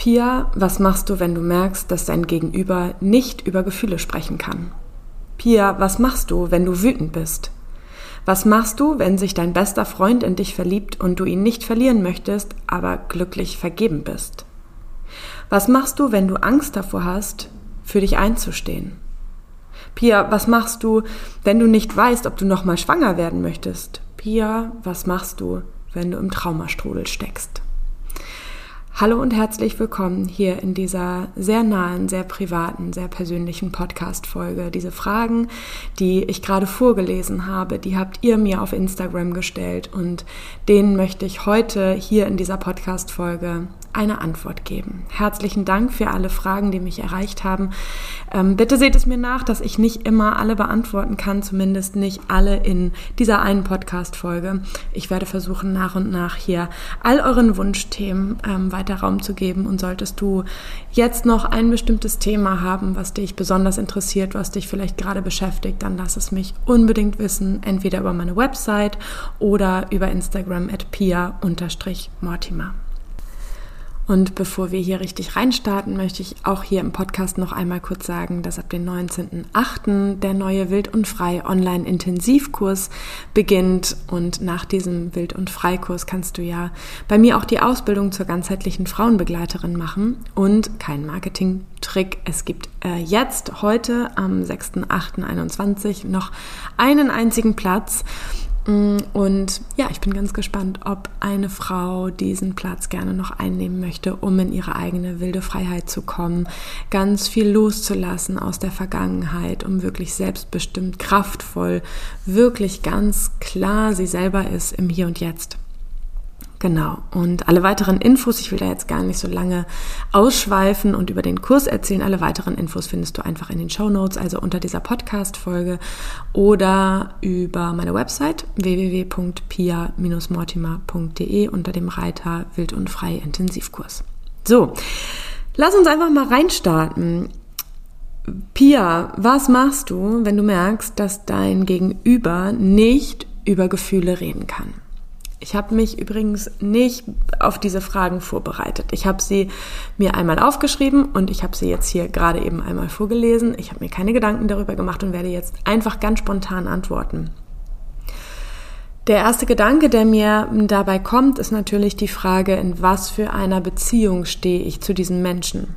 Pia, was machst du, wenn du merkst, dass dein Gegenüber nicht über Gefühle sprechen kann? Pia, was machst du, wenn du wütend bist? Was machst du, wenn sich dein bester Freund in dich verliebt und du ihn nicht verlieren möchtest, aber glücklich vergeben bist? Was machst du, wenn du Angst davor hast, für dich einzustehen? Pia, was machst du, wenn du nicht weißt, ob du nochmal schwanger werden möchtest? Pia, was machst du, wenn du im Traumastrudel steckst? Hallo und herzlich willkommen hier in dieser sehr nahen, sehr privaten, sehr persönlichen Podcast-Folge. Diese Fragen, die ich gerade vorgelesen habe, die habt ihr mir auf Instagram gestellt und denen möchte ich heute hier in dieser Podcast-Folge eine Antwort geben. Herzlichen Dank für alle Fragen, die mich erreicht haben. Ähm, bitte seht es mir nach, dass ich nicht immer alle beantworten kann, zumindest nicht alle in dieser einen Podcast-Folge. Ich werde versuchen, nach und nach hier all euren Wunschthemen ähm, weiter Raum zu geben. Und solltest du jetzt noch ein bestimmtes Thema haben, was dich besonders interessiert, was dich vielleicht gerade beschäftigt, dann lass es mich unbedingt wissen, entweder über meine Website oder über Instagram at pia-mortimer. Und bevor wir hier richtig reinstarten, möchte ich auch hier im Podcast noch einmal kurz sagen, dass ab dem 19.08. der neue Wild und Frei Online-Intensivkurs beginnt. Und nach diesem Wild und Frei-Kurs kannst du ja bei mir auch die Ausbildung zur ganzheitlichen Frauenbegleiterin machen. Und kein Marketing-Trick. Es gibt äh, jetzt, heute am 6.08.21 noch einen einzigen Platz. Mm, und ja, ich bin ganz gespannt, ob eine Frau diesen Platz gerne noch einnehmen möchte, um in ihre eigene wilde Freiheit zu kommen, ganz viel loszulassen aus der Vergangenheit, um wirklich selbstbestimmt, kraftvoll, wirklich ganz klar sie selber ist im Hier und Jetzt. Genau. Und alle weiteren Infos, ich will da jetzt gar nicht so lange ausschweifen und über den Kurs erzählen. Alle weiteren Infos findest du einfach in den Show Notes, also unter dieser Podcast-Folge oder über meine Website www.pia-mortimer.de unter dem Reiter Wild und Frei Intensivkurs. So. Lass uns einfach mal reinstarten. Pia, was machst du, wenn du merkst, dass dein Gegenüber nicht über Gefühle reden kann? Ich habe mich übrigens nicht auf diese Fragen vorbereitet. Ich habe sie mir einmal aufgeschrieben und ich habe sie jetzt hier gerade eben einmal vorgelesen. Ich habe mir keine Gedanken darüber gemacht und werde jetzt einfach ganz spontan antworten. Der erste Gedanke, der mir dabei kommt, ist natürlich die Frage, in was für einer Beziehung stehe ich zu diesem Menschen.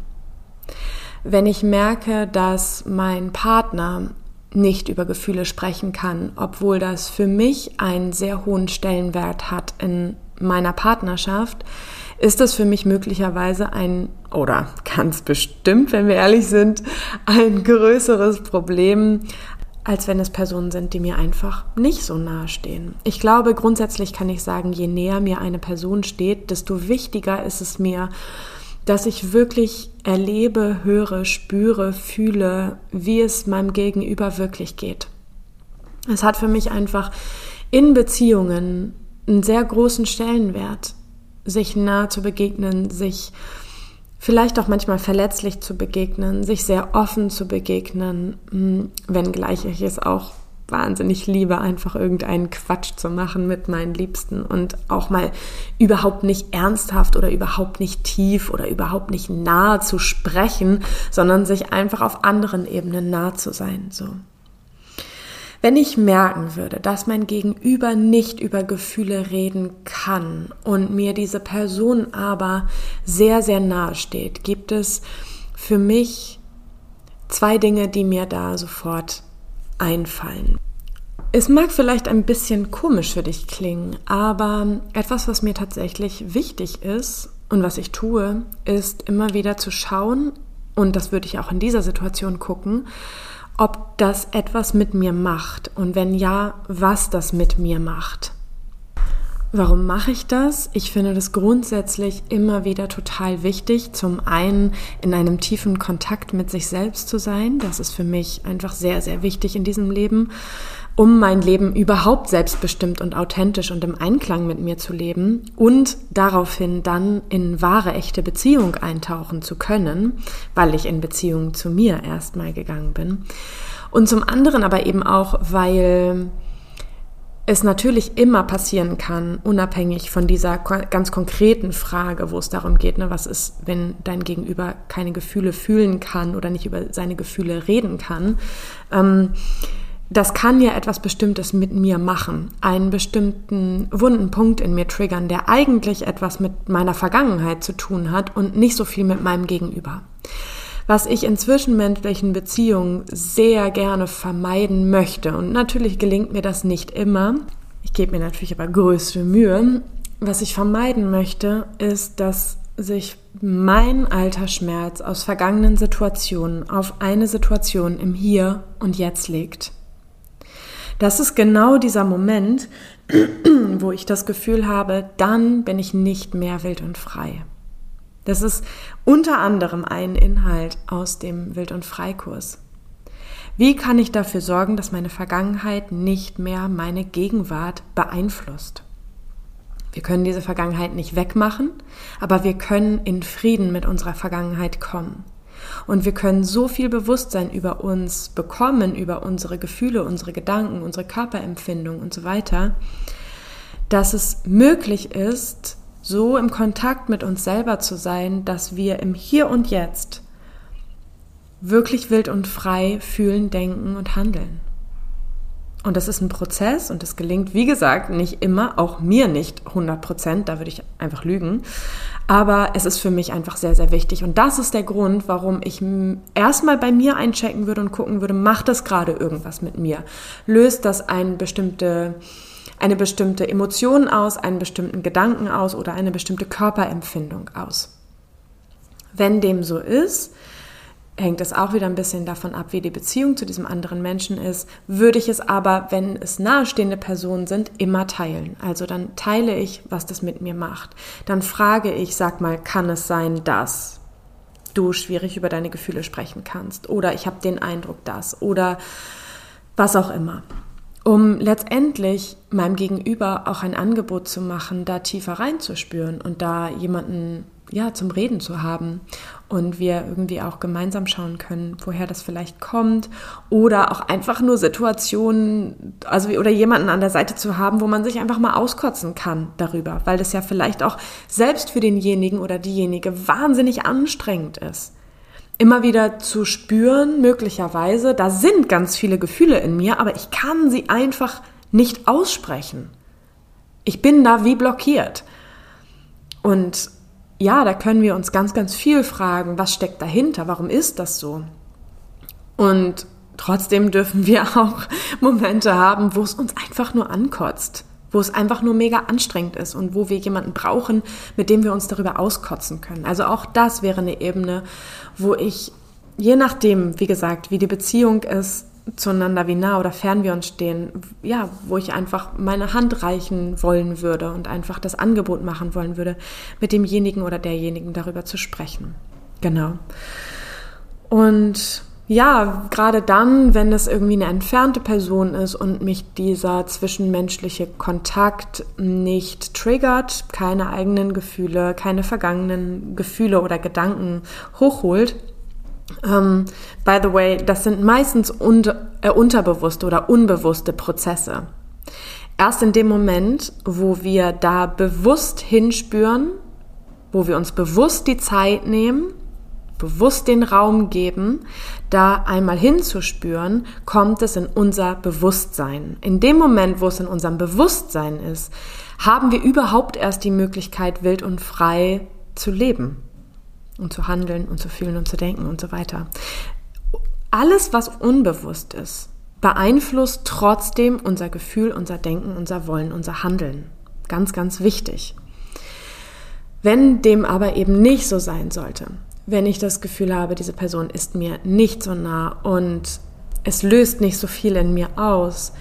Wenn ich merke, dass mein Partner nicht über Gefühle sprechen kann, obwohl das für mich einen sehr hohen Stellenwert hat in meiner Partnerschaft, ist das für mich möglicherweise ein, oder ganz bestimmt, wenn wir ehrlich sind, ein größeres Problem, als wenn es Personen sind, die mir einfach nicht so nahe stehen. Ich glaube, grundsätzlich kann ich sagen, je näher mir eine Person steht, desto wichtiger ist es mir, dass ich wirklich erlebe, höre, spüre, fühle, wie es meinem Gegenüber wirklich geht. Es hat für mich einfach in Beziehungen einen sehr großen Stellenwert, sich nah zu begegnen, sich vielleicht auch manchmal verletzlich zu begegnen, sich sehr offen zu begegnen, hm, wenngleich ich es auch wahnsinnig liebe, einfach irgendeinen Quatsch zu machen mit meinen Liebsten und auch mal überhaupt nicht ernsthaft oder überhaupt nicht tief oder überhaupt nicht nah zu sprechen, sondern sich einfach auf anderen Ebenen nah zu sein, so. Wenn ich merken würde, dass mein Gegenüber nicht über Gefühle reden kann und mir diese Person aber sehr, sehr nahe steht, gibt es für mich zwei Dinge, die mir da sofort einfallen. Es mag vielleicht ein bisschen komisch für dich klingen, aber etwas, was mir tatsächlich wichtig ist und was ich tue, ist immer wieder zu schauen, und das würde ich auch in dieser Situation gucken, ob das etwas mit mir macht und wenn ja, was das mit mir macht. Warum mache ich das? Ich finde das grundsätzlich immer wieder total wichtig. Zum einen in einem tiefen Kontakt mit sich selbst zu sein. Das ist für mich einfach sehr, sehr wichtig in diesem Leben, um mein Leben überhaupt selbstbestimmt und authentisch und im Einklang mit mir zu leben und daraufhin dann in wahre, echte Beziehung eintauchen zu können, weil ich in Beziehung zu mir erstmal gegangen bin. Und zum anderen aber eben auch, weil es natürlich immer passieren kann, unabhängig von dieser ganz konkreten Frage, wo es darum geht, ne, was ist, wenn dein Gegenüber keine Gefühle fühlen kann oder nicht über seine Gefühle reden kann. Ähm, das kann ja etwas Bestimmtes mit mir machen, einen bestimmten wunden Punkt in mir triggern, der eigentlich etwas mit meiner Vergangenheit zu tun hat und nicht so viel mit meinem Gegenüber. Was ich in zwischenmenschlichen Beziehungen sehr gerne vermeiden möchte, und natürlich gelingt mir das nicht immer, ich gebe mir natürlich aber größte Mühe, was ich vermeiden möchte, ist, dass sich mein alter Schmerz aus vergangenen Situationen auf eine Situation im Hier und Jetzt legt. Das ist genau dieser Moment, wo ich das Gefühl habe, dann bin ich nicht mehr wild und frei. Das ist unter anderem ein Inhalt aus dem Wild- und Freikurs. Wie kann ich dafür sorgen, dass meine Vergangenheit nicht mehr meine Gegenwart beeinflusst? Wir können diese Vergangenheit nicht wegmachen, aber wir können in Frieden mit unserer Vergangenheit kommen. Und wir können so viel Bewusstsein über uns bekommen, über unsere Gefühle, unsere Gedanken, unsere Körperempfindung und so weiter, dass es möglich ist, so im Kontakt mit uns selber zu sein, dass wir im Hier und Jetzt wirklich wild und frei fühlen, denken und handeln. Und das ist ein Prozess und das gelingt, wie gesagt, nicht immer, auch mir nicht 100 Prozent, da würde ich einfach lügen. Aber es ist für mich einfach sehr, sehr wichtig. Und das ist der Grund, warum ich erstmal bei mir einchecken würde und gucken würde, macht das gerade irgendwas mit mir? Löst das eine bestimmte, eine bestimmte Emotion aus, einen bestimmten Gedanken aus oder eine bestimmte Körperempfindung aus? Wenn dem so ist, hängt es auch wieder ein bisschen davon ab, wie die Beziehung zu diesem anderen Menschen ist. Würde ich es aber, wenn es nahestehende Personen sind, immer teilen. Also dann teile ich, was das mit mir macht. Dann frage ich, sag mal, kann es sein, dass du schwierig über deine Gefühle sprechen kannst? Oder ich habe den Eindruck, dass. Oder was auch immer. Um letztendlich meinem Gegenüber auch ein Angebot zu machen, da tiefer reinzuspüren und da jemanden ja, zum Reden zu haben und wir irgendwie auch gemeinsam schauen können, woher das vielleicht kommt oder auch einfach nur Situationen, also oder jemanden an der Seite zu haben, wo man sich einfach mal auskotzen kann darüber, weil das ja vielleicht auch selbst für denjenigen oder diejenige wahnsinnig anstrengend ist. Immer wieder zu spüren, möglicherweise, da sind ganz viele Gefühle in mir, aber ich kann sie einfach nicht aussprechen. Ich bin da wie blockiert. Und ja, da können wir uns ganz, ganz viel fragen, was steckt dahinter, warum ist das so? Und trotzdem dürfen wir auch Momente haben, wo es uns einfach nur ankotzt, wo es einfach nur mega anstrengend ist und wo wir jemanden brauchen, mit dem wir uns darüber auskotzen können. Also auch das wäre eine Ebene, wo ich, je nachdem, wie gesagt, wie die Beziehung ist, zueinander, wie nah oder fern wir uns stehen, ja, wo ich einfach meine Hand reichen wollen würde und einfach das Angebot machen wollen würde, mit demjenigen oder derjenigen darüber zu sprechen. Genau. Und ja, gerade dann, wenn es irgendwie eine entfernte Person ist und mich dieser zwischenmenschliche Kontakt nicht triggert, keine eigenen Gefühle, keine vergangenen Gefühle oder Gedanken hochholt, ähm, by the way, das sind meistens un äh, unterbewusste oder unbewusste Prozesse. Erst in dem Moment, wo wir da bewusst hinspüren, wo wir uns bewusst die Zeit nehmen, bewusst den Raum geben, da einmal hinzuspüren, kommt es in unser Bewusstsein. In dem Moment, wo es in unserem Bewusstsein ist, haben wir überhaupt erst die Möglichkeit, wild und frei zu leben und zu handeln und zu fühlen und zu denken und so weiter. Alles, was unbewusst ist, beeinflusst trotzdem unser Gefühl, unser Denken, unser Wollen, unser Handeln. Ganz, ganz wichtig. Wenn dem aber eben nicht so sein sollte, wenn ich das Gefühl habe, diese Person ist mir nicht so nah und es löst nicht so viel in mir aus,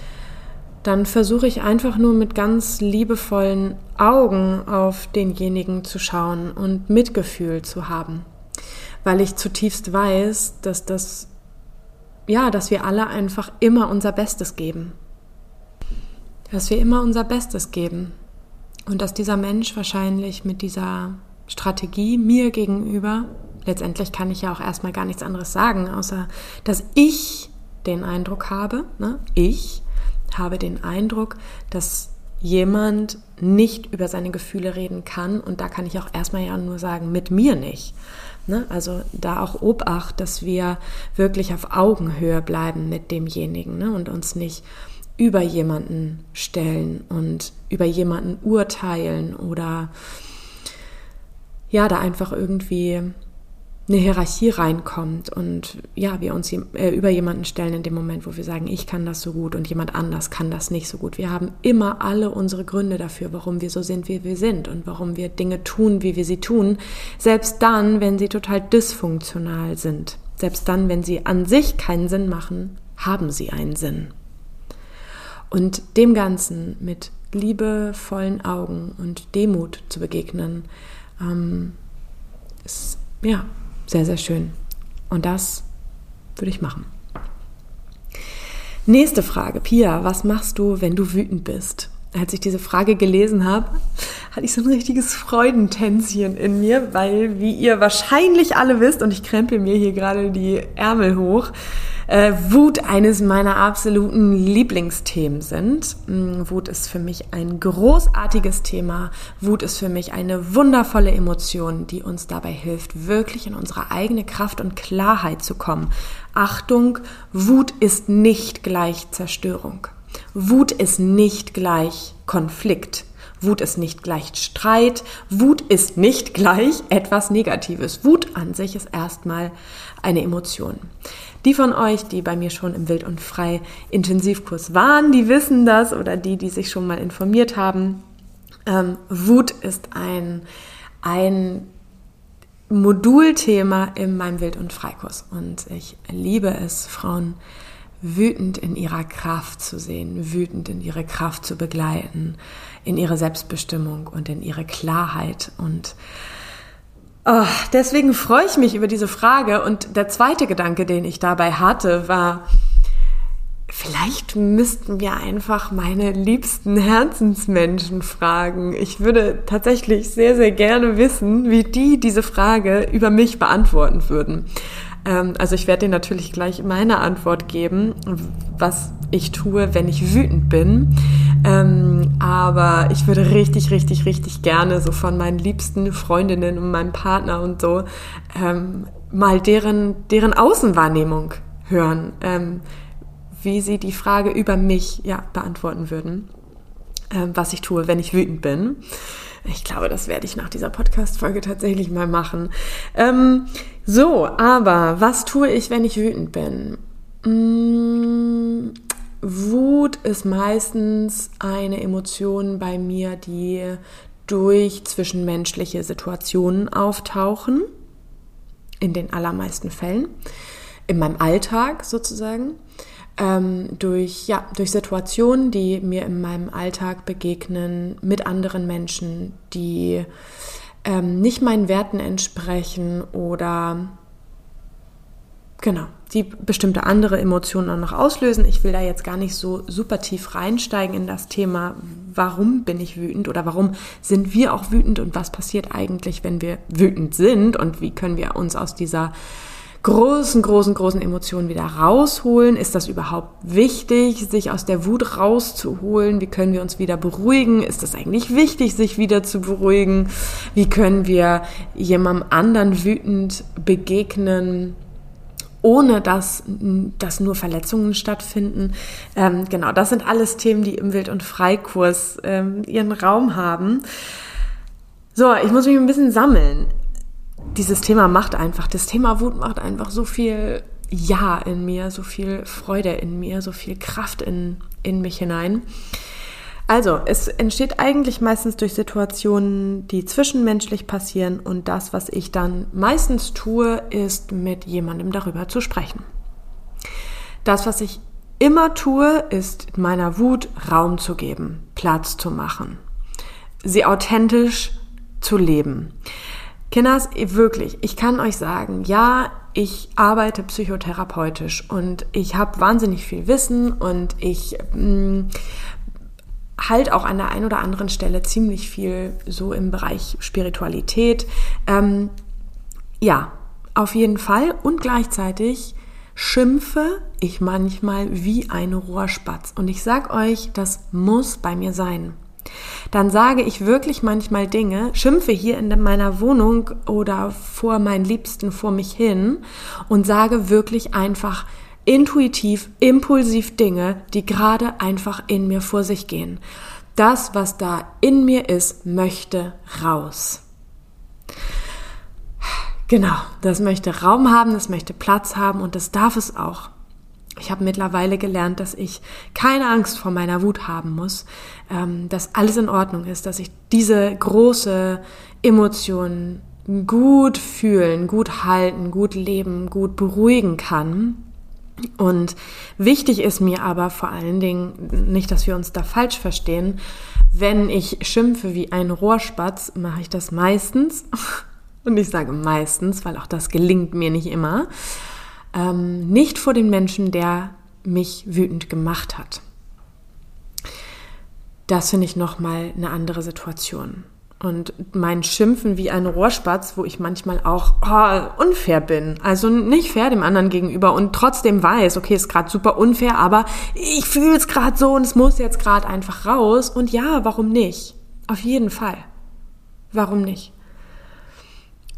dann versuche ich einfach nur mit ganz liebevollen Augen auf denjenigen zu schauen und Mitgefühl zu haben, weil ich zutiefst weiß, dass das ja, dass wir alle einfach immer unser Bestes geben. Dass wir immer unser Bestes geben und dass dieser Mensch wahrscheinlich mit dieser Strategie mir gegenüber, letztendlich kann ich ja auch erstmal gar nichts anderes sagen, außer dass ich den Eindruck habe, ne, ich, habe den Eindruck, dass jemand nicht über seine Gefühle reden kann. Und da kann ich auch erstmal ja nur sagen, mit mir nicht. Ne? Also da auch Obacht, dass wir wirklich auf Augenhöhe bleiben mit demjenigen ne? und uns nicht über jemanden stellen und über jemanden urteilen oder ja, da einfach irgendwie eine Hierarchie reinkommt und ja, wir uns äh, über jemanden stellen in dem Moment, wo wir sagen, ich kann das so gut und jemand anders kann das nicht so gut. Wir haben immer alle unsere Gründe dafür, warum wir so sind, wie wir sind und warum wir Dinge tun, wie wir sie tun, selbst dann, wenn sie total dysfunktional sind. Selbst dann, wenn sie an sich keinen Sinn machen, haben sie einen Sinn. Und dem Ganzen mit liebevollen Augen und Demut zu begegnen, ähm, ist ja sehr, sehr schön. Und das würde ich machen. Nächste Frage, Pia, was machst du, wenn du wütend bist? Als ich diese Frage gelesen habe, hatte ich so ein richtiges Freudentänzchen in mir, weil, wie ihr wahrscheinlich alle wisst, und ich krempel mir hier gerade die Ärmel hoch, äh, Wut eines meiner absoluten Lieblingsthemen sind. Mm, Wut ist für mich ein großartiges Thema. Wut ist für mich eine wundervolle Emotion, die uns dabei hilft, wirklich in unsere eigene Kraft und Klarheit zu kommen. Achtung, Wut ist nicht gleich Zerstörung. Wut ist nicht gleich Konflikt. Wut ist nicht gleich Streit. Wut ist nicht gleich etwas Negatives. Wut an sich ist erstmal eine Emotion. Die von euch, die bei mir schon im Wild und Frei Intensivkurs waren, die wissen das oder die, die sich schon mal informiert haben. Ähm, Wut ist ein, ein Modulthema in meinem Wild- und Freikurs und ich liebe es, Frauen wütend in ihrer Kraft zu sehen, wütend in ihre Kraft zu begleiten, in ihre Selbstbestimmung und in ihre Klarheit und Oh, deswegen freue ich mich über diese Frage. Und der zweite Gedanke, den ich dabei hatte, war, vielleicht müssten wir einfach meine liebsten Herzensmenschen fragen. Ich würde tatsächlich sehr, sehr gerne wissen, wie die diese Frage über mich beantworten würden. Ähm, also ich werde dir natürlich gleich meine Antwort geben, was ich tue, wenn ich wütend bin. Ähm, aber ich würde richtig, richtig, richtig gerne so von meinen liebsten Freundinnen und meinem Partner und so ähm, mal deren, deren Außenwahrnehmung hören, ähm, wie sie die Frage über mich ja, beantworten würden, ähm, was ich tue, wenn ich wütend bin. Ich glaube, das werde ich nach dieser Podcast-Folge tatsächlich mal machen. Ähm, so, aber was tue ich, wenn ich wütend bin? Mmh, Wut ist meistens eine Emotion bei mir, die durch zwischenmenschliche Situationen auftauchen, in den allermeisten Fällen, in meinem Alltag sozusagen, ähm, durch, ja, durch Situationen, die mir in meinem Alltag begegnen, mit anderen Menschen, die ähm, nicht meinen Werten entsprechen oder Genau, die bestimmte andere Emotionen auch noch auslösen. Ich will da jetzt gar nicht so super tief reinsteigen in das Thema, warum bin ich wütend oder warum sind wir auch wütend und was passiert eigentlich, wenn wir wütend sind und wie können wir uns aus dieser großen, großen, großen Emotionen wieder rausholen? Ist das überhaupt wichtig, sich aus der Wut rauszuholen? Wie können wir uns wieder beruhigen? Ist das eigentlich wichtig, sich wieder zu beruhigen? Wie können wir jemandem anderen wütend begegnen? Ohne dass, dass nur Verletzungen stattfinden. Ähm, genau, das sind alles Themen, die im Wild- und Freikurs ähm, ihren Raum haben. So, ich muss mich ein bisschen sammeln. Dieses Thema macht einfach, das Thema Wut macht einfach so viel Ja in mir, so viel Freude in mir, so viel Kraft in, in mich hinein. Also, es entsteht eigentlich meistens durch Situationen, die zwischenmenschlich passieren und das, was ich dann meistens tue, ist mit jemandem darüber zu sprechen. Das, was ich immer tue, ist meiner Wut Raum zu geben, Platz zu machen, sie authentisch zu leben. Kinders, wirklich, ich kann euch sagen, ja, ich arbeite psychotherapeutisch und ich habe wahnsinnig viel Wissen und ich mh, mm, halt auch an der einen oder anderen Stelle ziemlich viel so im Bereich Spiritualität. Ähm, ja, auf jeden Fall. Und gleichzeitig schimpfe ich manchmal wie ein Rohrspatz. Und ich sag euch, das muss bei mir sein. Dann sage ich wirklich manchmal Dinge, schimpfe hier in meiner Wohnung oder vor meinen Liebsten vor mich hin und sage wirklich einfach intuitiv, impulsiv Dinge, die gerade einfach in mir vor sich gehen. Das, was da in mir ist, möchte raus. Genau, das möchte Raum haben, das möchte Platz haben und das darf es auch. Ich habe mittlerweile gelernt, dass ich keine Angst vor meiner Wut haben muss, ähm, dass alles in Ordnung ist, dass ich diese große Emotion gut fühlen, gut halten, gut leben, gut beruhigen kann. Und wichtig ist mir aber vor allen Dingen, nicht, dass wir uns da falsch verstehen, wenn ich schimpfe wie ein Rohrspatz, mache ich das meistens und ich sage meistens, weil auch das gelingt mir nicht immer, ähm, nicht vor den Menschen, der mich wütend gemacht hat. Das finde ich nochmal eine andere Situation. Und mein Schimpfen wie ein Rohrspatz, wo ich manchmal auch oh, unfair bin. Also nicht fair dem anderen gegenüber und trotzdem weiß, okay, ist gerade super unfair, aber ich fühle es gerade so und es muss jetzt gerade einfach raus. Und ja, warum nicht? Auf jeden Fall. Warum nicht?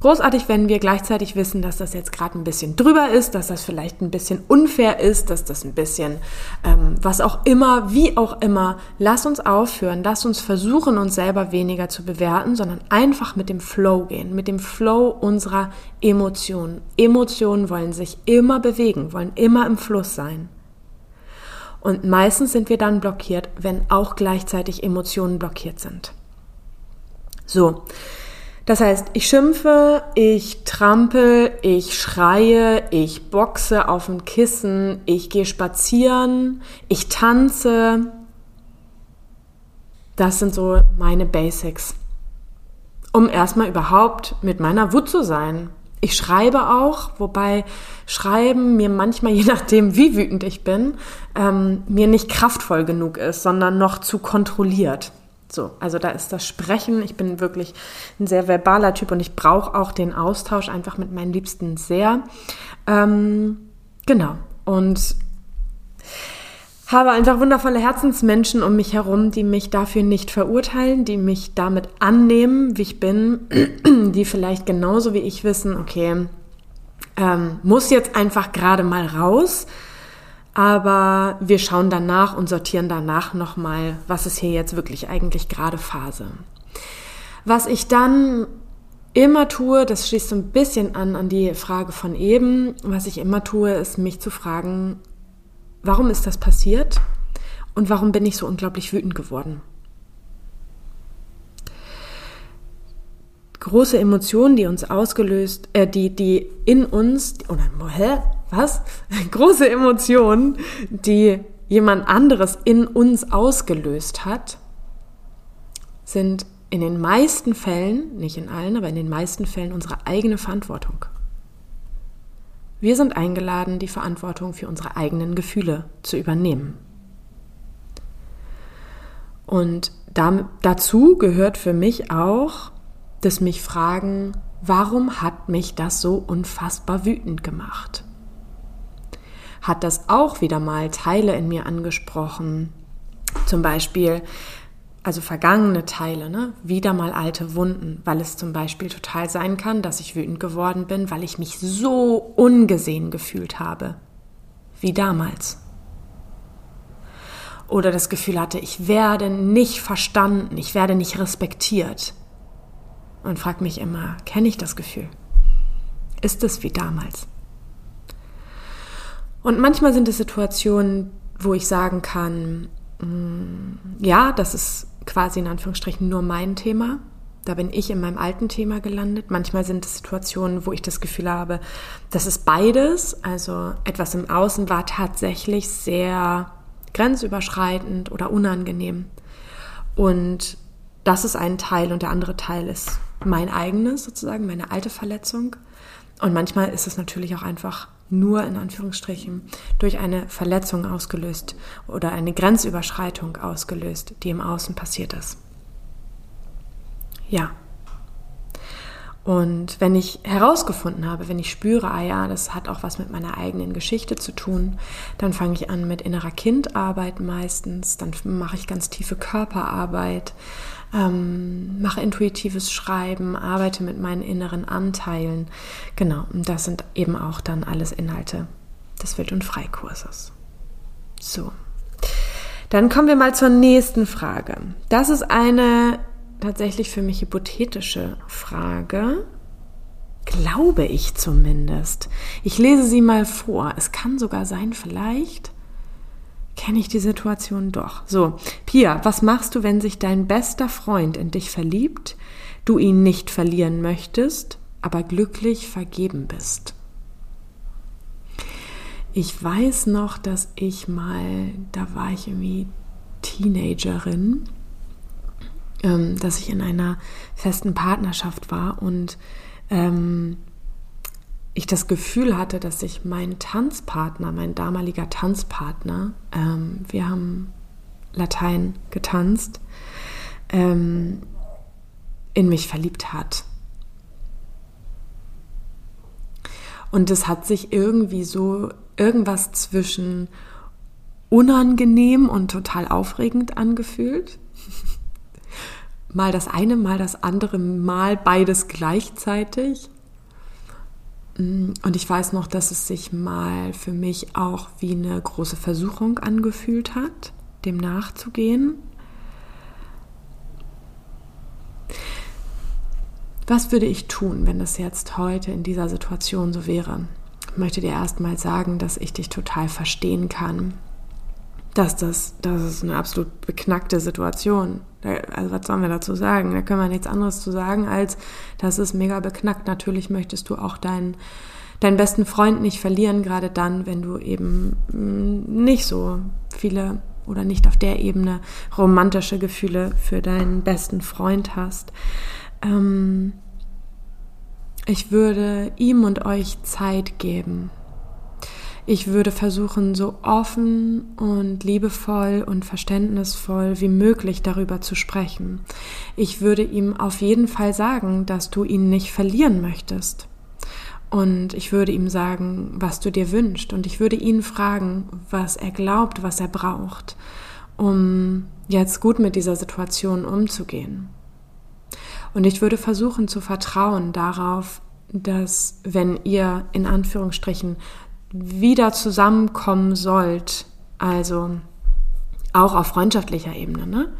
Großartig, wenn wir gleichzeitig wissen, dass das jetzt gerade ein bisschen drüber ist, dass das vielleicht ein bisschen unfair ist, dass das ein bisschen ähm, was auch immer, wie auch immer. Lass uns aufhören, lass uns versuchen, uns selber weniger zu bewerten, sondern einfach mit dem Flow gehen, mit dem Flow unserer Emotionen. Emotionen wollen sich immer bewegen, wollen immer im Fluss sein. Und meistens sind wir dann blockiert, wenn auch gleichzeitig Emotionen blockiert sind. So. Das heißt, ich schimpfe, ich trampel, ich schreie, ich boxe auf dem Kissen, ich gehe spazieren, ich tanze. Das sind so meine Basics. Um erstmal überhaupt mit meiner Wut zu sein. Ich schreibe auch, wobei Schreiben mir manchmal, je nachdem wie wütend ich bin, ähm, mir nicht kraftvoll genug ist, sondern noch zu kontrolliert. So, also da ist das Sprechen. Ich bin wirklich ein sehr verbaler Typ und ich brauche auch den Austausch einfach mit meinen Liebsten sehr. Ähm, genau. Und habe einfach wundervolle Herzensmenschen um mich herum, die mich dafür nicht verurteilen, die mich damit annehmen, wie ich bin, die vielleicht genauso wie ich wissen, okay, ähm, muss jetzt einfach gerade mal raus aber wir schauen danach und sortieren danach nochmal, was ist hier jetzt wirklich eigentlich gerade Phase. Was ich dann immer tue, das schließt so ein bisschen an an die Frage von eben, was ich immer tue, ist mich zu fragen, warum ist das passiert und warum bin ich so unglaublich wütend geworden? Große Emotionen, die uns ausgelöst, äh, die, die in uns, oder, hä? Was? Große Emotionen, die jemand anderes in uns ausgelöst hat, sind in den meisten Fällen, nicht in allen, aber in den meisten Fällen unsere eigene Verantwortung. Wir sind eingeladen, die Verantwortung für unsere eigenen Gefühle zu übernehmen. Und dazu gehört für mich auch, dass mich fragen, warum hat mich das so unfassbar wütend gemacht? Hat das auch wieder mal Teile in mir angesprochen. Zum Beispiel, also vergangene Teile, ne? wieder mal alte Wunden, weil es zum Beispiel total sein kann, dass ich wütend geworden bin, weil ich mich so ungesehen gefühlt habe, wie damals. Oder das Gefühl hatte, ich werde nicht verstanden, ich werde nicht respektiert. Und frag mich immer, kenne ich das Gefühl? Ist es wie damals? Und manchmal sind es Situationen, wo ich sagen kann, mm, ja, das ist quasi in Anführungsstrichen nur mein Thema. Da bin ich in meinem alten Thema gelandet. Manchmal sind es Situationen, wo ich das Gefühl habe, das ist beides. Also etwas im Außen war tatsächlich sehr grenzüberschreitend oder unangenehm. Und das ist ein Teil und der andere Teil ist mein eigenes sozusagen, meine alte Verletzung. Und manchmal ist es natürlich auch einfach nur in Anführungsstrichen durch eine Verletzung ausgelöst oder eine Grenzüberschreitung ausgelöst, die im Außen passiert ist. Ja. Und wenn ich herausgefunden habe, wenn ich spüre, ah ja, das hat auch was mit meiner eigenen Geschichte zu tun, dann fange ich an mit innerer Kindarbeit meistens, dann mache ich ganz tiefe Körperarbeit, ähm, mache intuitives Schreiben, arbeite mit meinen inneren Anteilen. Genau, und das sind eben auch dann alles Inhalte des Wild- und Freikurses. So. Dann kommen wir mal zur nächsten Frage. Das ist eine tatsächlich für mich hypothetische Frage. Glaube ich zumindest. Ich lese sie mal vor. Es kann sogar sein, vielleicht kenne ich die Situation doch. So, Pia, was machst du, wenn sich dein bester Freund in dich verliebt, du ihn nicht verlieren möchtest, aber glücklich vergeben bist? Ich weiß noch, dass ich mal, da war ich irgendwie Teenagerin, ähm, dass ich in einer festen Partnerschaft war und ähm, ich das Gefühl hatte, dass sich mein Tanzpartner, mein damaliger Tanzpartner, ähm, wir haben Latein getanzt, ähm, in mich verliebt hat. Und es hat sich irgendwie so irgendwas zwischen unangenehm und total aufregend angefühlt. mal das eine, mal das andere, mal beides gleichzeitig. Mm, und ich weiß noch, dass es sich mal für mich auch wie eine große Versuchung angefühlt hat, dem nachzugehen. Was würde ich tun, wenn das jetzt heute in dieser Situation so wäre? Ich möchte dir erstmal sagen, dass ich dich total verstehen kann. Dass das, das ist eine absolut beknackte Situation. Also was sollen wir dazu sagen? Da können wir nichts anderes zu sagen, als das ist mega beknackt. Natürlich möchtest du auch deinen, deinen besten Freund nicht verlieren, gerade dann, wenn du eben mm, nicht so viele oder nicht auf der Ebene romantische Gefühle für deinen besten Freund hast. Ähm, ich würde ihm und euch Zeit geben. Ich würde versuchen, so offen und liebevoll und verständnisvoll wie möglich darüber zu sprechen. Ich würde ihm auf jeden Fall sagen, dass du ihn nicht verlieren möchtest. Und ich würde ihm sagen, was du dir wünschst. Und ich würde ihn fragen, was er glaubt, was er braucht, um jetzt gut mit dieser Situation umzugehen. Und ich würde versuchen zu vertrauen darauf, dass wenn ihr in Anführungsstrichen wieder zusammenkommen sollt, also auch auf freundschaftlicher Ebene, ne?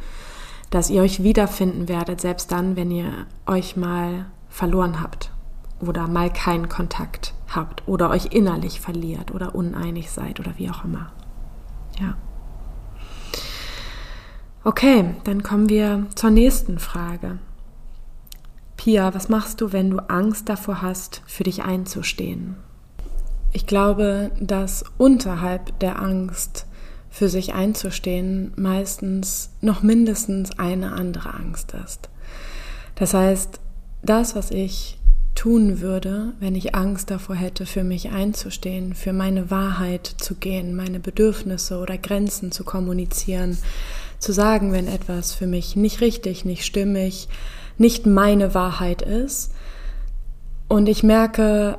dass ihr euch wiederfinden werdet, selbst dann, wenn ihr euch mal verloren habt oder mal keinen Kontakt habt oder euch innerlich verliert oder uneinig seid oder wie auch immer. Ja. Okay, dann kommen wir zur nächsten Frage. Pia, was machst du, wenn du Angst davor hast, für dich einzustehen? Ich glaube, dass unterhalb der Angst, für sich einzustehen, meistens noch mindestens eine andere Angst ist. Das heißt, das, was ich tun würde, wenn ich Angst davor hätte, für mich einzustehen, für meine Wahrheit zu gehen, meine Bedürfnisse oder Grenzen zu kommunizieren, zu sagen, wenn etwas für mich nicht richtig, nicht stimmig, nicht meine Wahrheit ist. Und ich merke,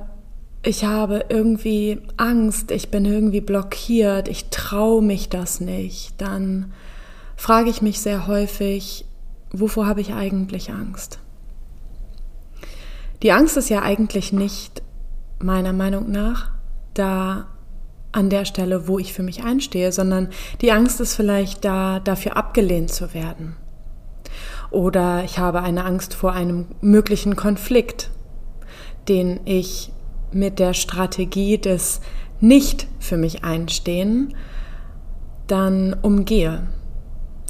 ich habe irgendwie Angst, ich bin irgendwie blockiert, ich traue mich das nicht, dann frage ich mich sehr häufig, wovor habe ich eigentlich Angst? Die Angst ist ja eigentlich nicht meiner Meinung nach da an der Stelle, wo ich für mich einstehe, sondern die Angst ist vielleicht da, dafür abgelehnt zu werden. Oder ich habe eine Angst vor einem möglichen Konflikt, den ich mit der Strategie des nicht für mich einstehen dann umgehe.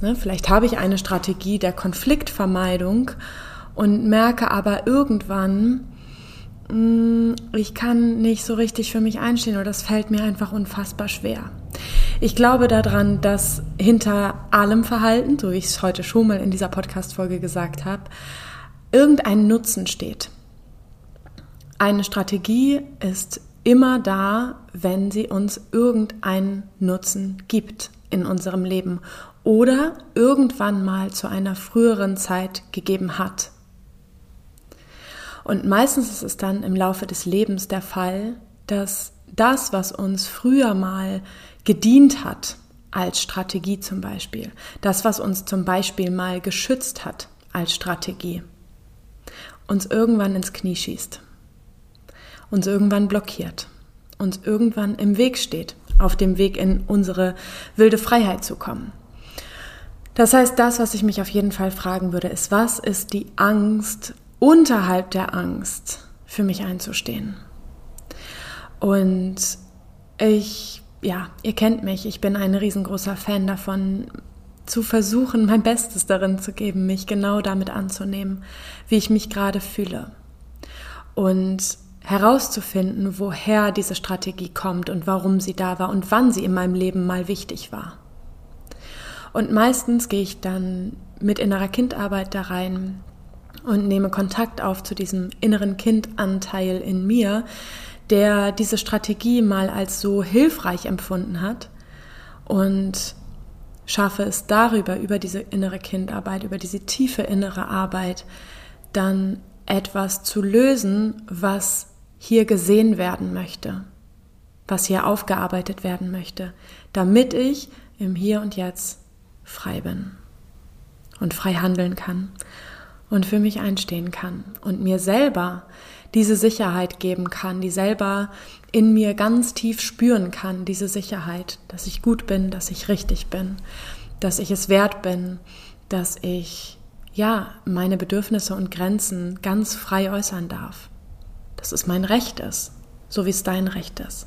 Ne, vielleicht habe ich eine Strategie der Konfliktvermeidung und merke aber irgendwann, mm, ich kann nicht so richtig für mich einstehen oder das fällt mir einfach unfassbar schwer. Ich glaube daran, dass hinter allem Verhalten, so wie ich es heute schon mal in dieser Podcast-Folge gesagt habe, irgendein Nutzen steht. Eine Strategie ist immer da, wenn sie uns irgendeinen Nutzen gibt in unserem Leben oder irgendwann mal zu einer früheren Zeit gegeben hat. Und meistens ist es dann im Laufe des Lebens der Fall, dass das, was uns früher mal gedient hat, als Strategie zum Beispiel, das, was uns zum Beispiel mal geschützt hat als Strategie, uns irgendwann ins Knie schießt, uns irgendwann blockiert, uns irgendwann im Weg steht, auf dem Weg in unsere wilde Freiheit zu kommen. Das heißt, das, was ich mich auf jeden Fall fragen würde, ist, was ist die Angst unterhalb der Angst für mich einzustehen? Und ich, ja, ihr kennt mich, ich bin ein riesengroßer Fan davon, zu versuchen, mein Bestes darin zu geben, mich genau damit anzunehmen, wie ich mich gerade fühle. Und herauszufinden, woher diese Strategie kommt und warum sie da war und wann sie in meinem Leben mal wichtig war. Und meistens gehe ich dann mit innerer Kindarbeit da rein und nehme Kontakt auf zu diesem inneren Kindanteil in mir, der diese Strategie mal als so hilfreich empfunden hat und schaffe es darüber, über diese innere Kindarbeit, über diese tiefe innere Arbeit, dann etwas zu lösen, was hier gesehen werden möchte, was hier aufgearbeitet werden möchte, damit ich im Hier und Jetzt frei bin und frei handeln kann und für mich einstehen kann und mir selber diese Sicherheit geben kann, die selber in mir ganz tief spüren kann, diese Sicherheit, dass ich gut bin, dass ich richtig bin, dass ich es wert bin, dass ich ja meine Bedürfnisse und Grenzen ganz frei äußern darf. Dass es mein Recht ist, so wie es dein Recht ist.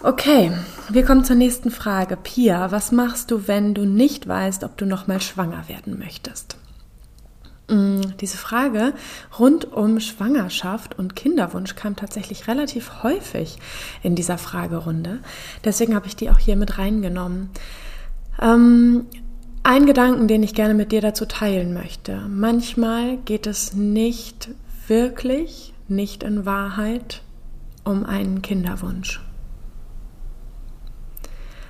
Okay, wir kommen zur nächsten Frage. Pia, was machst du, wenn du nicht weißt, ob du nochmal schwanger werden möchtest? Mm, diese Frage rund um Schwangerschaft und Kinderwunsch kam tatsächlich relativ häufig in dieser Fragerunde. Deswegen habe ich die auch hier mit reingenommen. Ähm, ein Gedanken, den ich gerne mit dir dazu teilen möchte. Manchmal geht es nicht wirklich, nicht in Wahrheit um einen Kinderwunsch.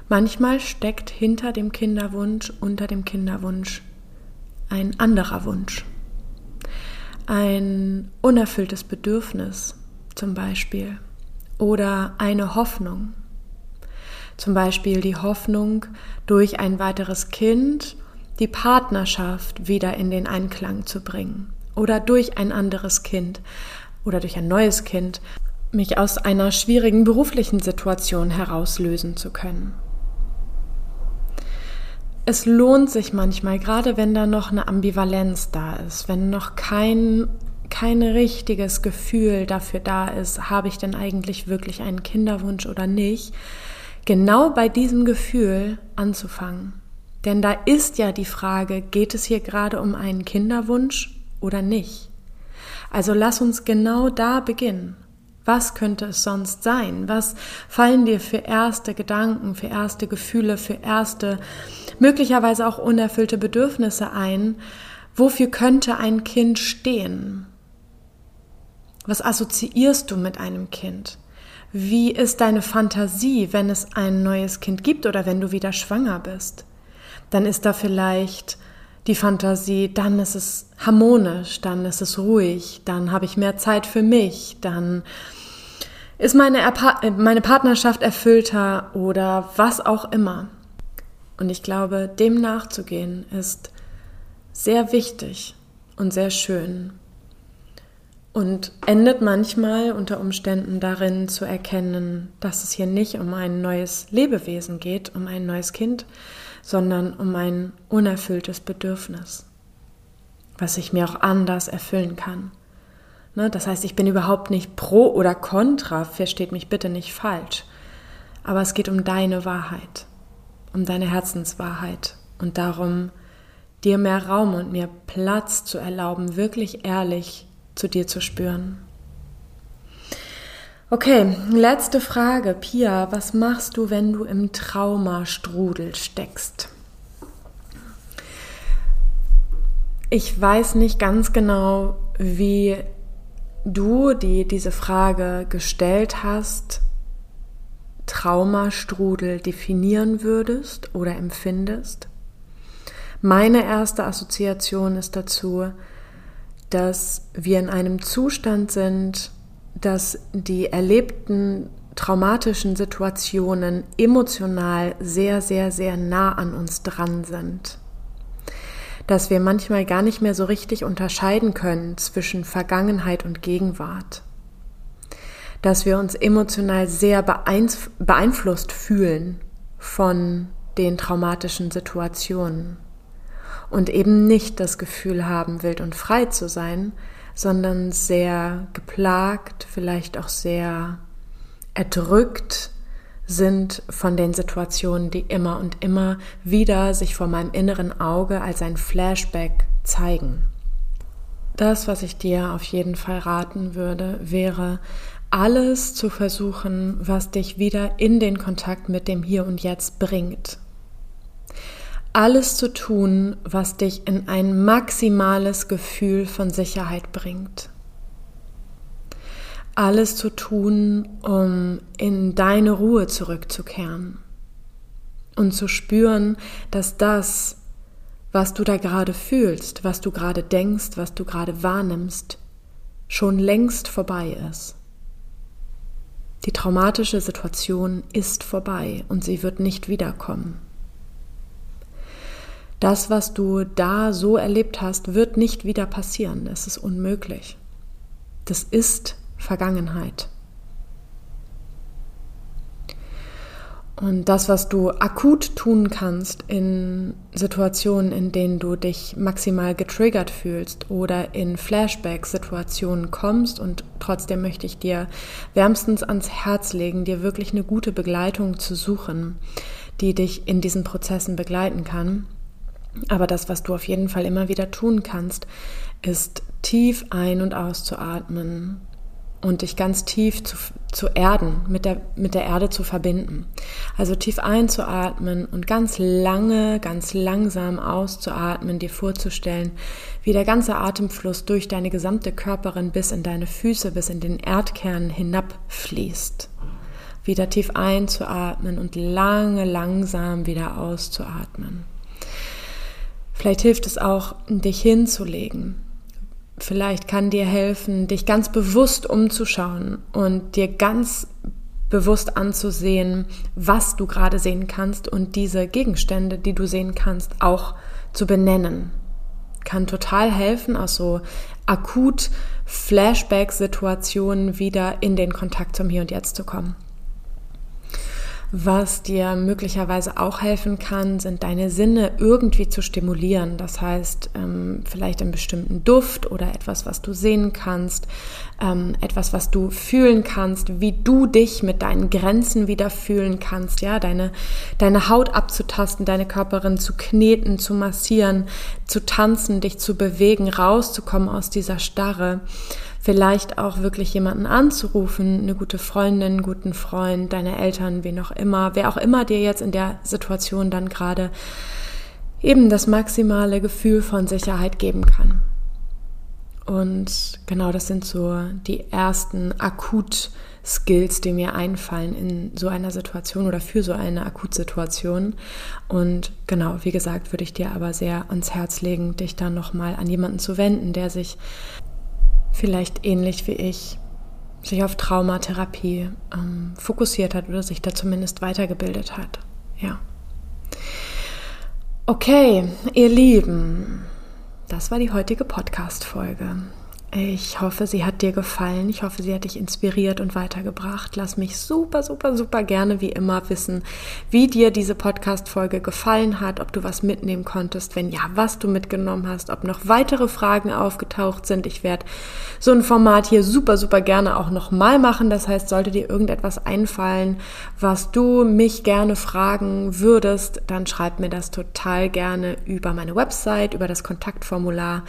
Manchmal steckt hinter dem Kinderwunsch, unter dem Kinderwunsch ein anderer Wunsch. Ein unerfülltes Bedürfnis zum Beispiel oder eine Hoffnung. Zum Beispiel die Hoffnung, durch ein weiteres Kind die Partnerschaft wieder in den Einklang zu bringen oder durch ein anderes Kind oder durch ein neues Kind mich aus einer schwierigen beruflichen Situation herauslösen zu können es lohnt sich manchmal, gerade wenn da noch eine Ambivalenz da ist, wenn noch kein, kein richtiges Gefühl dafür da ist, habe ich denn eigentlich wirklich einen Kinderwunsch oder nicht, genau bei diesem Gefühl anzufangen. Denn da ist ja die Frage, geht es hier gerade um einen Kinderwunsch oder nicht? Also lass uns genau da beginnen. Was könnte es sonst sein? Was fallen dir für erste Gedanken, für erste Gefühle, für erste möglicherweise auch unerfüllte Bedürfnisse ein? Wofür könnte ein Kind stehen? Was assoziierst du mit einem Kind? Wie ist deine Fantasie, wenn es ein neues Kind gibt oder wenn du wieder schwanger bist? Dann ist da vielleicht die Fantasie, dann ist es harmonisch, dann ist es ruhig, dann habe ich mehr Zeit für mich, dann ist meine, meine Partnerschaft erfüllter oder was auch immer? Und ich glaube, dem nachzugehen ist sehr wichtig und sehr schön und endet manchmal unter Umständen darin zu erkennen, dass es hier nicht um ein neues Lebewesen geht, um ein neues Kind, sondern um ein unerfülltes Bedürfnis, was ich mir auch anders erfüllen kann. Ne? Das heißt, ich bin überhaupt nicht pro oder contra, versteht mich bitte nicht falsch. Aber es geht um deine Wahrheit, um deine Herzenswahrheit und darum, dir mehr Raum und mehr Platz zu erlauben, wirklich ehrlich zu dir zu spüren. Okay, letzte Frage. Pia, was machst du, wenn du im Traumastrudel steckst? Ich weiß nicht ganz genau, wie du, die diese Frage gestellt hast, Traumastrudel definieren würdest oder empfindest. Meine erste Assoziation ist dazu, dass wir in einem Zustand sind, dass die erlebten traumatischen Situationen emotional sehr, sehr, sehr nah an uns dran sind. Dass wir manchmal gar nicht mehr so richtig unterscheiden können zwischen Vergangenheit und Gegenwart. Dass wir uns emotional sehr beeinflusst fühlen von den traumatischen Situationen und eben nicht das Gefühl haben, wild und frei zu sein, sondern sehr geplagt, vielleicht auch sehr erdrückt sind von den Situationen, die immer und immer wieder sich vor meinem inneren Auge als ein Flashback zeigen. Das, was ich dir auf jeden Fall raten würde, wäre, alles zu versuchen, was dich wieder in den Kontakt mit dem Hier und Jetzt bringt alles zu tun, was dich in ein maximales Gefühl von Sicherheit bringt. Alles zu tun, um in deine Ruhe zurückzukehren und zu spüren, dass das, was du da gerade fühlst, was du gerade denkst, was du gerade wahrnimmst, schon längst vorbei ist. Die traumatische Situation ist vorbei und sie wird nicht wiederkommen. Das, was du da so erlebt hast, wird nicht wieder passieren. Es ist unmöglich. Das ist Vergangenheit. Und das, was du akut tun kannst in Situationen, in denen du dich maximal getriggert fühlst oder in Flashback-Situationen kommst, und trotzdem möchte ich dir wärmstens ans Herz legen, dir wirklich eine gute Begleitung zu suchen, die dich in diesen Prozessen begleiten kann, aber das, was du auf jeden Fall immer wieder tun kannst, ist tief ein- und auszuatmen und dich ganz tief zu, zu erden, mit der, mit der Erde zu verbinden. Also tief einzuatmen und ganz lange, ganz langsam auszuatmen, dir vorzustellen, wie der ganze Atemfluss durch deine gesamte Körperin bis in deine Füße, bis in den Erdkern hinabfließt. Wieder tief einzuatmen und lange, langsam wieder auszuatmen. Vielleicht hilft es auch, dich hinzulegen. Vielleicht kann dir helfen, dich ganz bewusst umzuschauen und dir ganz bewusst anzusehen, was du gerade sehen kannst und diese Gegenstände, die du sehen kannst, auch zu benennen. Kann total helfen, aus so akut Flashback-Situationen wieder in den Kontakt zum Hier und Jetzt zu kommen. Was dir möglicherweise auch helfen kann, sind deine Sinne irgendwie zu stimulieren. Das heißt, ähm, vielleicht einen bestimmten Duft oder etwas, was du sehen kannst, ähm, etwas, was du fühlen kannst, wie du dich mit deinen Grenzen wieder fühlen kannst, ja, deine, deine Haut abzutasten, deine Körperin zu kneten, zu massieren, zu tanzen, dich zu bewegen, rauszukommen aus dieser Starre vielleicht auch wirklich jemanden anzurufen, eine gute Freundin, einen guten Freund, deine Eltern, wen auch immer, wer auch immer dir jetzt in der Situation dann gerade eben das maximale Gefühl von Sicherheit geben kann. Und genau das sind so die ersten Akut-Skills, die mir einfallen in so einer Situation oder für so eine Akutsituation. Und genau, wie gesagt, würde ich dir aber sehr ans Herz legen, dich dann nochmal an jemanden zu wenden, der sich vielleicht ähnlich wie ich sich auf Traumatherapie ähm, fokussiert hat oder sich da zumindest weitergebildet hat. Ja. Okay, ihr Lieben, das war die heutige Podcast-Folge. Ich hoffe, sie hat dir gefallen. Ich hoffe, sie hat dich inspiriert und weitergebracht. Lass mich super, super, super gerne wie immer wissen, wie dir diese Podcast-Folge gefallen hat, ob du was mitnehmen konntest, wenn ja, was du mitgenommen hast, ob noch weitere Fragen aufgetaucht sind. Ich werde so ein Format hier super, super gerne auch nochmal machen. Das heißt, sollte dir irgendetwas einfallen, was du mich gerne fragen würdest, dann schreib mir das total gerne über meine Website, über das Kontaktformular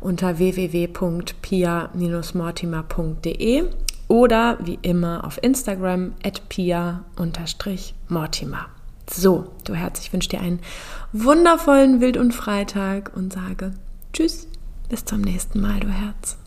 unter www.pia-mortimer.de oder wie immer auf Instagram at pia-mortimer. So, du Herz, ich wünsche dir einen wundervollen Wild- und Freitag und sage Tschüss, bis zum nächsten Mal, du Herz.